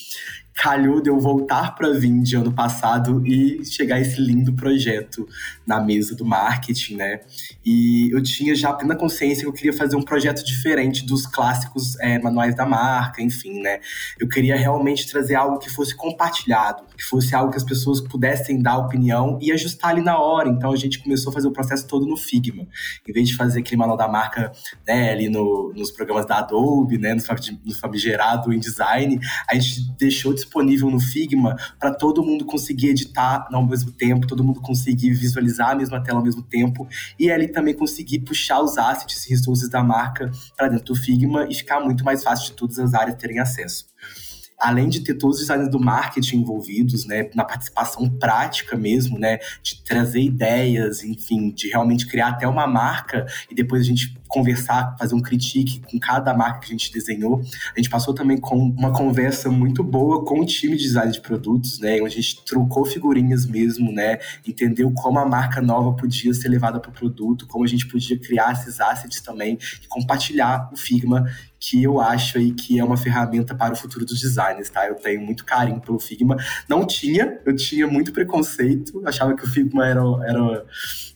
calhou de eu voltar para a Vind ano passado e chegar esse lindo projeto na mesa do marketing, né? E eu tinha já plena consciência que eu queria fazer um projeto diferente dos clássicos é, manuais da marca, enfim, né? Eu queria realmente trazer algo que fosse compartilhado, que fosse algo que as pessoas pudessem dar opinião e ajustar ali na hora. Então a gente começou a fazer o processo todo no Figma. Em vez de fazer aquele manual da marca né, ali no, nos programas da Adobe, né, no, no famigerado InDesign, a gente deixou disponível no Figma para todo mundo conseguir editar ao mesmo tempo, todo mundo conseguir visualizar a mesma tela ao mesmo tempo e ali também conseguir puxar os assets e resources da marca para dentro do Figma e ficar muito mais fácil de todas as áreas terem acesso além de ter todos os designers do marketing envolvidos, né, na participação prática mesmo, né, de trazer ideias, enfim, de realmente criar até uma marca e depois a gente conversar, fazer um critique com cada marca que a gente desenhou. A gente passou também com uma conversa muito boa com o time de design de produtos, né, onde a gente trocou figurinhas mesmo, né, entendeu como a marca nova podia ser levada para o produto, como a gente podia criar esses assets também e compartilhar o Figma que eu acho aí que é uma ferramenta para o futuro dos designers, tá? Eu tenho muito carinho pelo Figma. Não tinha, eu tinha muito preconceito, achava que o Figma era, era,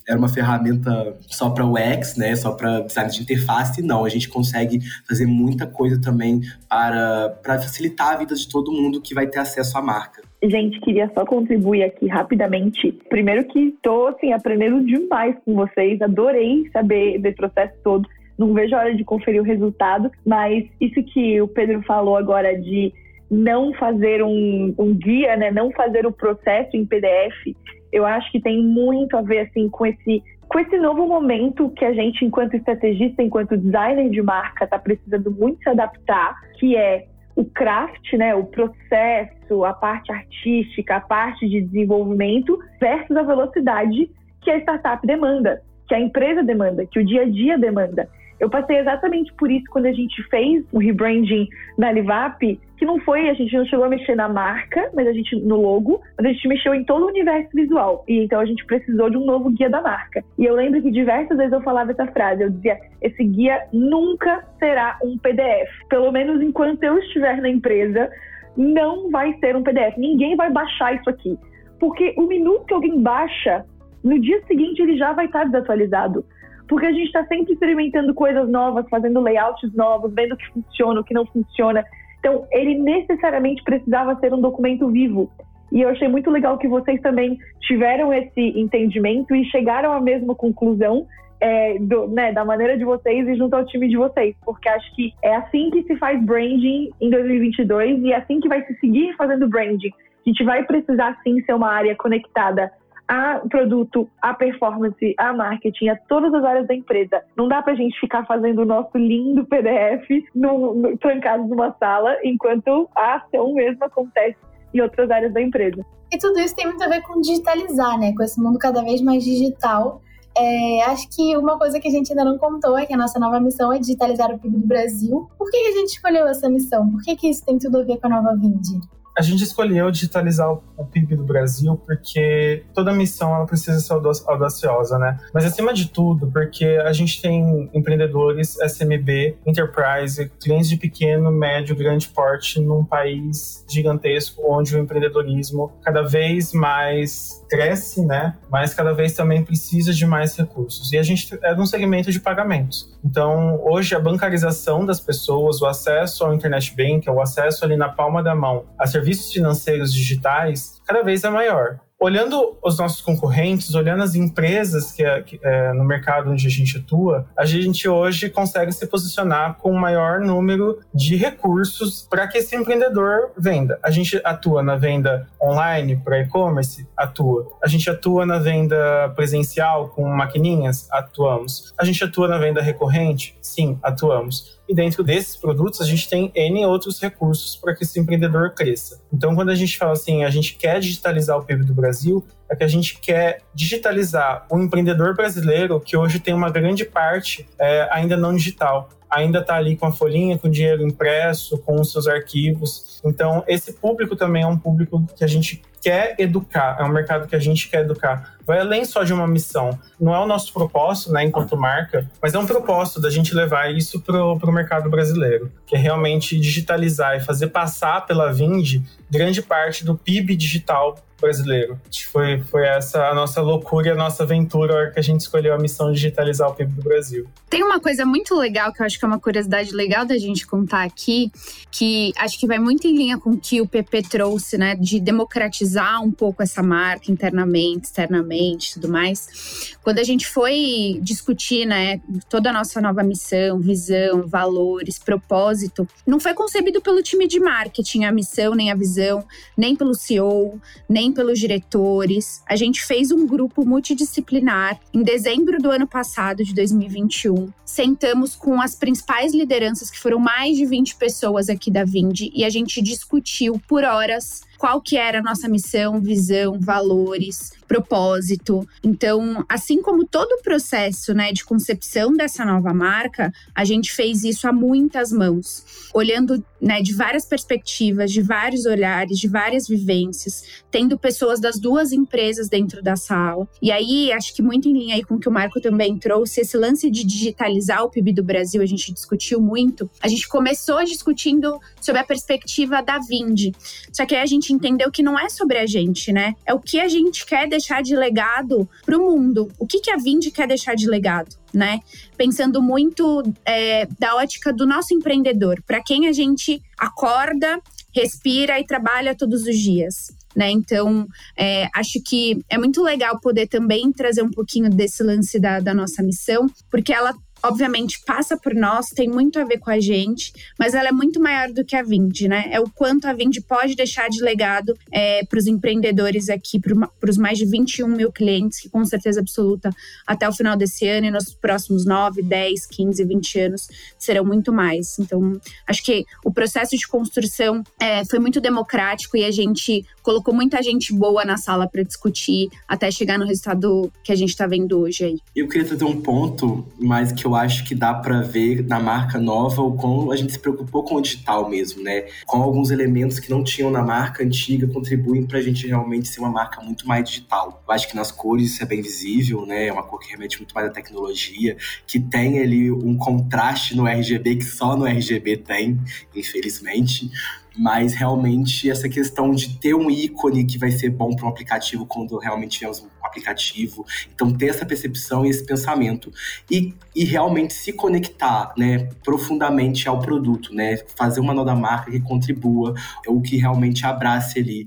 era uma ferramenta só para UX, né? Só para design de interface. Não, a gente consegue fazer muita coisa também para, para facilitar a vida de todo mundo que vai ter acesso à marca. Gente, queria só contribuir aqui rapidamente. Primeiro que estou assim, aprendendo demais com vocês, adorei saber desse processo todo não vejo a hora de conferir o resultado, mas isso que o Pedro falou agora de não fazer um, um guia, né, não fazer o processo em PDF, eu acho que tem muito a ver assim com esse com esse novo momento que a gente, enquanto estrategista, enquanto designer de marca, está precisando muito se adaptar, que é o craft, né, o processo, a parte artística, a parte de desenvolvimento versus a velocidade que a startup demanda, que a empresa demanda, que o dia a dia demanda. Eu passei exatamente por isso quando a gente fez o rebranding na Livap, que não foi, a gente não chegou a mexer na marca, mas a gente no logo, mas a gente mexeu em todo o universo visual. E então a gente precisou de um novo guia da marca. E eu lembro que diversas vezes eu falava essa frase, eu dizia: esse guia nunca será um PDF. Pelo menos enquanto eu estiver na empresa, não vai ser um PDF. Ninguém vai baixar isso aqui. Porque o minuto que alguém baixa, no dia seguinte ele já vai estar desatualizado porque a gente está sempre experimentando coisas novas, fazendo layouts novos, vendo o que funciona, o que não funciona. Então, ele necessariamente precisava ser um documento vivo. E eu achei muito legal que vocês também tiveram esse entendimento e chegaram à mesma conclusão é, do, né, da maneira de vocês e junto ao time de vocês, porque acho que é assim que se faz branding em 2022 e é assim que vai se seguir fazendo branding. A gente vai precisar sim ser uma área conectada a produto, a performance, a marketing, a todas as áreas da empresa. Não dá pra gente ficar fazendo o nosso lindo PDF no, no, trancado numa sala, enquanto a ação mesmo acontece em outras áreas da empresa. E tudo isso tem muito a ver com digitalizar, né? Com esse mundo cada vez mais digital. É, acho que uma coisa que a gente ainda não contou é que a nossa nova missão é digitalizar o PIB do Brasil. Por que a gente escolheu essa missão? Por que, que isso tem tudo a ver com a nova Vindi? A gente escolheu digitalizar o PIB do Brasil porque toda missão ela precisa ser audaciosa, né? Mas acima de tudo, porque a gente tem empreendedores SMB, enterprise, clientes de pequeno, médio, grande porte num país gigantesco onde o empreendedorismo cada vez mais cresce, né? Mas cada vez também precisa de mais recursos. E a gente é num segmento de pagamentos. Então, hoje a bancarização das pessoas, o acesso ao internet bank, o acesso ali na palma da mão a serviços financeiros digitais, cada vez é maior olhando os nossos concorrentes, olhando as empresas que, que é, no mercado onde a gente atua, a gente hoje consegue se posicionar com o maior número de recursos para que esse empreendedor venda. A gente atua na venda online para e-commerce, atua. A gente atua na venda presencial com maquininhas, atuamos. A gente atua na venda recorrente, sim, atuamos. E dentro desses produtos, a gente tem N outros recursos para que esse empreendedor cresça. Então, quando a gente fala assim, a gente quer digitalizar o PIB do Brasil, é que a gente quer digitalizar o empreendedor brasileiro, que hoje tem uma grande parte é, ainda não digital ainda está ali com a folhinha, com dinheiro impresso, com os seus arquivos. Então, esse público também é um público que a gente quer educar, é um mercado que a gente quer educar. Vai além só de uma missão. Não é o nosso propósito, né, enquanto marca, mas é um propósito da gente levar isso para o mercado brasileiro, que é realmente digitalizar e fazer passar pela Vind grande parte do PIB digital brasileiro. Foi, foi essa a nossa loucura e a nossa aventura a hora que a gente escolheu a missão de digitalizar o PIB do Brasil. Tem uma coisa muito legal que eu acho que é uma curiosidade legal da gente contar aqui, que acho que vai muito em linha com o que o PP trouxe, né, de democratizar um pouco essa marca internamente, externamente, tudo mais. Quando a gente foi discutir, né, toda a nossa nova missão, visão, valores, propósito, não foi concebido pelo time de marketing a missão nem a visão, nem pelo CEO, nem pelos diretores. A gente fez um grupo multidisciplinar em dezembro do ano passado, de 2021. Sentamos com as principais lideranças, que foram mais de 20 pessoas aqui da Vindi, e a gente discutiu por horas qual que era a nossa missão, visão, valores, propósito. Então, assim como todo o processo né, de concepção dessa nova marca, a gente fez isso a muitas mãos, olhando né, de várias perspectivas, de vários olhares, de várias vivências, tendo pessoas das duas empresas dentro da sala. E aí, acho que muito em linha aí com o que o Marco também trouxe, esse lance de digitalizar o PIB do Brasil, a gente discutiu muito. A gente começou discutindo sobre a perspectiva da Vind. Só que aí a gente entendeu que não é sobre a gente, né? É o que a gente quer deixar de legado para o mundo. O que, que a Vind quer deixar de legado? Né? Pensando muito é, da ótica do nosso empreendedor, para quem a gente acorda, respira e trabalha todos os dias. Né? Então, é, acho que é muito legal poder também trazer um pouquinho desse lance da, da nossa missão, porque ela obviamente passa por nós, tem muito a ver com a gente, mas ela é muito maior do que a Vind, né? É o quanto a Vind pode deixar de legado é, para os empreendedores aqui, para os mais de 21 mil clientes, que com certeza absoluta até o final desse ano e nos próximos 9, 10, 15, 20 anos serão muito mais. Então, acho que o processo de construção é, foi muito democrático e a gente colocou muita gente boa na sala para discutir até chegar no resultado que a gente está vendo hoje aí. Eu queria trazer um ponto mais que eu acho que dá para ver na marca nova o quão a gente se preocupou com o digital mesmo, né? Com alguns elementos que não tinham na marca antiga contribuem para a gente realmente ser uma marca muito mais digital. Eu acho que nas cores isso é bem visível, né? É uma cor que remete muito mais à tecnologia, que tem ali um contraste no RGB que só no RGB tem, infelizmente mas realmente essa questão de ter um ícone que vai ser bom para um aplicativo quando realmente tivermos um aplicativo. Então, ter essa percepção e esse pensamento. E, e realmente se conectar né, profundamente ao produto, né? Fazer uma nova marca que contribua, ou que realmente abrace ali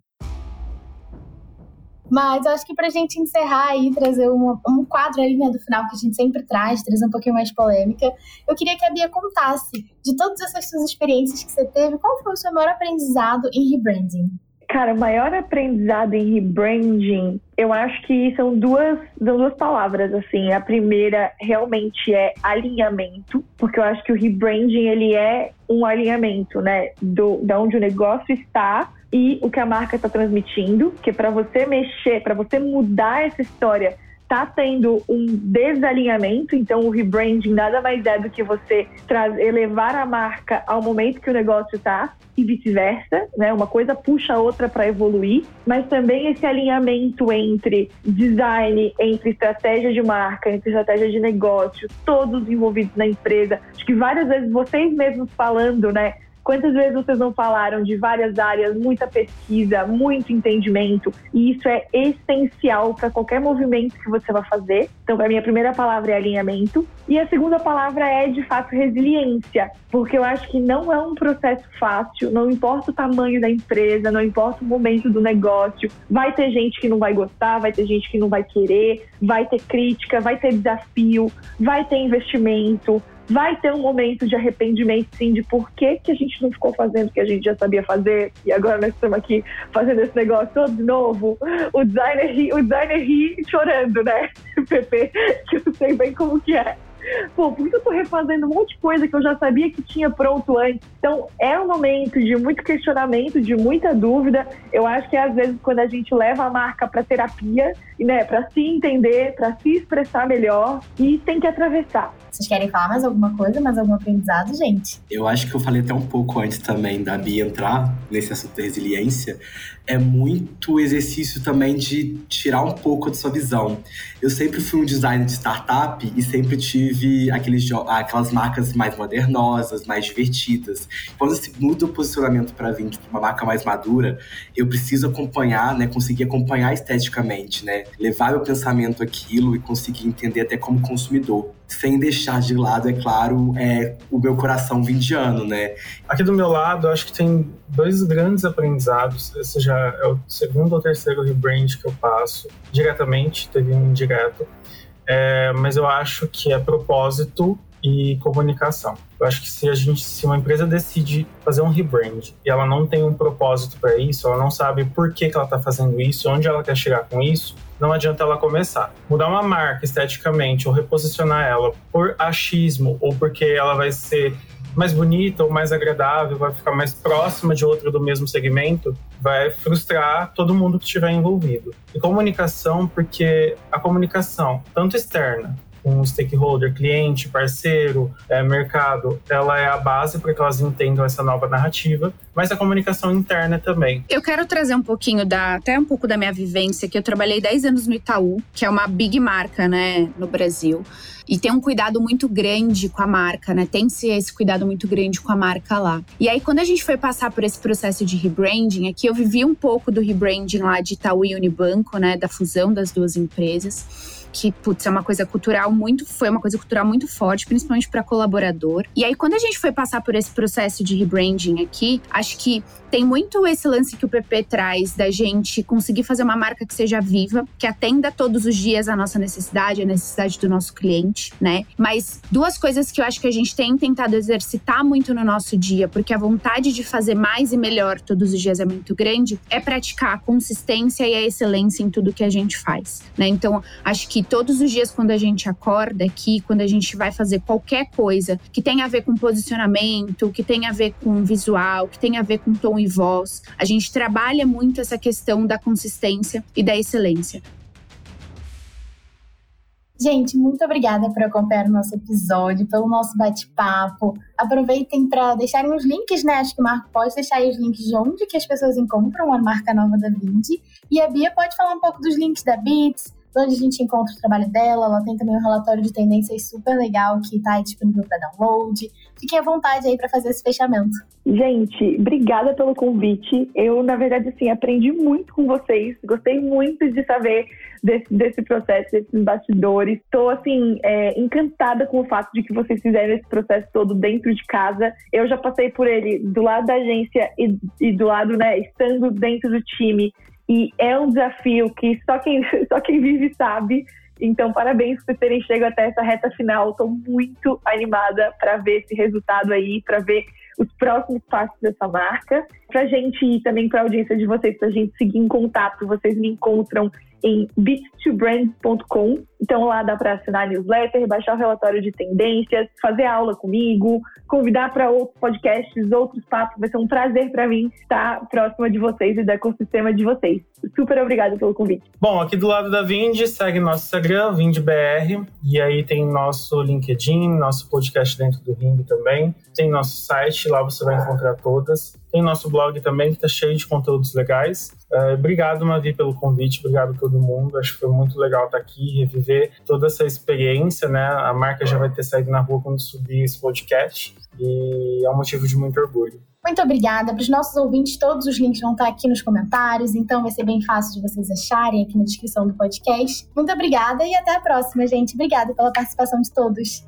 Mas eu acho que pra gente encerrar e trazer um, um quadro ali né, do final que a gente sempre traz, trazer um pouquinho mais polêmica, eu queria que a Bia contasse de todas essas suas experiências que você teve, qual foi o seu maior aprendizado em rebranding? Cara, o maior aprendizado em rebranding, eu acho que são duas, são duas palavras, assim. A primeira realmente é alinhamento, porque eu acho que o rebranding, ele é um alinhamento, né, do, da onde o negócio está e o que a marca está transmitindo, que para você mexer, para você mudar essa história, tá tendo um desalinhamento, então o rebranding nada mais é do que você trazer, elevar a marca ao momento que o negócio está e vice-versa, né? Uma coisa puxa a outra para evoluir, mas também esse alinhamento entre design, entre estratégia de marca, entre estratégia de negócio, todos envolvidos na empresa. Acho que várias vezes vocês mesmos falando, né? Quantas vezes vocês não falaram de várias áreas, muita pesquisa, muito entendimento, e isso é essencial para qualquer movimento que você vai fazer. Então, para mim, a primeira palavra é alinhamento, e a segunda palavra é, de fato, resiliência, porque eu acho que não é um processo fácil, não importa o tamanho da empresa, não importa o momento do negócio, vai ter gente que não vai gostar, vai ter gente que não vai querer, vai ter crítica, vai ter desafio, vai ter investimento, vai ter um momento de arrependimento, sim, de por que, que a gente não ficou fazendo o que a gente já sabia fazer e agora nós estamos aqui fazendo esse negócio todo novo. O designer ri, o designer ri chorando, né, [laughs] Pepe? Que eu sei bem como que é. Pô, por que eu tô refazendo um monte de coisa que eu já sabia que tinha pronto antes? Então, é um momento de muito questionamento, de muita dúvida. Eu acho que às vezes quando a gente leva a marca para terapia, né, para se entender, para se expressar melhor, e tem que atravessar. Vocês querem falar mais alguma coisa, mais algum aprendizado, gente? Eu acho que eu falei até um pouco antes também da Bia entrar nesse assunto da resiliência. É muito exercício também de tirar um pouco da sua visão. Eu sempre fui um designer de startup e sempre tive aqueles, aquelas marcas mais modernosas, mais divertidas. Quando se muda o posicionamento para vir para uma marca mais madura, eu preciso acompanhar, né, conseguir acompanhar esteticamente, né, levar meu pensamento aquilo e conseguir entender até como consumidor sem deixar de lado, é claro, é o meu coração vindiano, né? Aqui do meu lado, acho que tem dois grandes aprendizados. Esse já é o segundo ou terceiro rebrand que eu passo diretamente, teve um indireto. É, mas eu acho que é propósito e comunicação. Eu acho que se a gente, se uma empresa decide fazer um rebrand e ela não tem um propósito para isso, ela não sabe por que, que ela está fazendo isso, onde ela quer chegar com isso, não adianta ela começar. Mudar uma marca esteticamente ou reposicionar ela por achismo ou porque ela vai ser mais bonita ou mais agradável, vai ficar mais próxima de outra do mesmo segmento, vai frustrar todo mundo que estiver envolvido. E comunicação, porque a comunicação, tanto externa com o stakeholder, cliente, parceiro, é, mercado, ela é a base para que elas entendam essa nova narrativa, mas a comunicação interna também. Eu quero trazer um pouquinho da, até um pouco da minha vivência, que eu trabalhei 10 anos no Itaú, que é uma big marca, né, no Brasil. E tem um cuidado muito grande com a marca, né? Tem-se esse cuidado muito grande com a marca lá. E aí, quando a gente foi passar por esse processo de rebranding, aqui eu vivi um pouco do rebranding lá de Itaú e Unibanco, né? Da fusão das duas empresas que, putz, é uma coisa cultural muito, foi uma coisa cultural muito forte, principalmente para colaborador. E aí, quando a gente foi passar por esse processo de rebranding aqui, acho que tem muito esse lance que o PP traz da gente conseguir fazer uma marca que seja viva, que atenda todos os dias a nossa necessidade, a necessidade do nosso cliente, né? Mas duas coisas que eu acho que a gente tem tentado exercitar muito no nosso dia, porque a vontade de fazer mais e melhor todos os dias é muito grande, é praticar a consistência e a excelência em tudo que a gente faz, né? Então, acho que todos os dias quando a gente acorda aqui, quando a gente vai fazer qualquer coisa que tenha a ver com posicionamento, que tenha a ver com visual, que tenha a ver com tom e voz. A gente trabalha muito essa questão da consistência e da excelência. Gente, muito obrigada por acompanhar o nosso episódio, pelo nosso bate-papo. Aproveitem para deixarem os links, né? Acho que o Marco pode deixar aí os links de onde que as pessoas encontram a marca nova da Vindi. E a Bia pode falar um pouco dos links da Beats, onde a gente encontra o trabalho dela. Ela tem também um relatório de tendências super legal que está disponível para download. Fiquem à vontade aí para fazer esse fechamento. Gente, obrigada pelo convite. Eu, na verdade, assim, aprendi muito com vocês. Gostei muito de saber desse, desse processo, desses bastidores. Estou, assim, é, encantada com o fato de que vocês fizeram esse processo todo dentro de casa. Eu já passei por ele do lado da agência e, e do lado, né, estando dentro do time E é um desafio que só quem, [laughs] só quem vive sabe. Então, parabéns por terem chegado até essa reta final. Estou muito animada para ver esse resultado aí, para ver os próximos passos dessa marca. Para a gente e também para a audiência de vocês, para a gente seguir em contato, vocês me encontram em bit2brand.com. Então lá dá para assinar newsletter, baixar o relatório de tendências, fazer aula comigo, convidar para outros podcasts, outros papos. Vai ser um prazer para mim estar próxima de vocês e do ecossistema de vocês. Super obrigada pelo convite. Bom, aqui do lado da Vind, segue nosso Instagram, VindBR, e aí tem nosso LinkedIn, nosso podcast dentro do Ring também. Tem nosso site, lá você vai encontrar todas. Tem nosso blog também, que está cheio de conteúdos legais. Uh, obrigado, Mavi, pelo convite. Obrigado a todo mundo. Acho que foi muito legal estar aqui, reviver toda essa experiência, né? A marca já vai ter saído na rua quando subir esse podcast. E é um motivo de muito orgulho. Muito obrigada. Para os nossos ouvintes, todos os links vão estar aqui nos comentários, então vai ser bem fácil de vocês acharem aqui na descrição do podcast. Muito obrigada e até a próxima, gente. Obrigada pela participação de todos.